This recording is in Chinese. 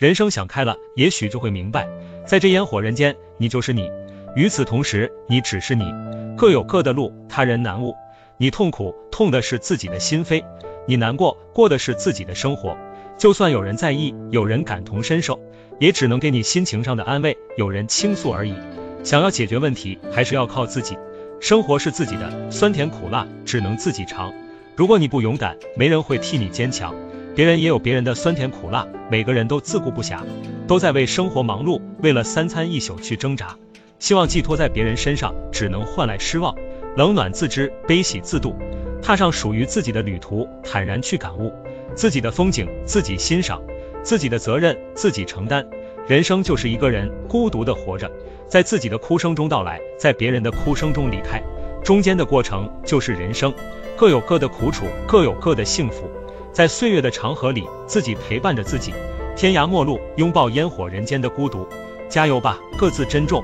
人生想开了，也许就会明白，在这烟火人间，你就是你；与此同时，你只是你，各有各的路，他人难悟。你痛苦，痛的是自己的心扉；你难过，过的是自己的生活。就算有人在意，有人感同身受，也只能给你心情上的安慰，有人倾诉而已。想要解决问题，还是要靠自己。生活是自己的，酸甜苦辣只能自己尝。如果你不勇敢，没人会替你坚强。别人也有别人的酸甜苦辣，每个人都自顾不暇，都在为生活忙碌，为了三餐一宿去挣扎。希望寄托在别人身上，只能换来失望。冷暖自知，悲喜自度，踏上属于自己的旅途，坦然去感悟。自己的风景自己欣赏，自己的责任自己承担。人生就是一个人孤独的活着，在自己的哭声中到来，在别人的哭声中离开，中间的过程就是人生。各有各的苦楚，各有各的幸福。在岁月的长河里，自己陪伴着自己，天涯陌路，拥抱烟火人间的孤独。加油吧，各自珍重。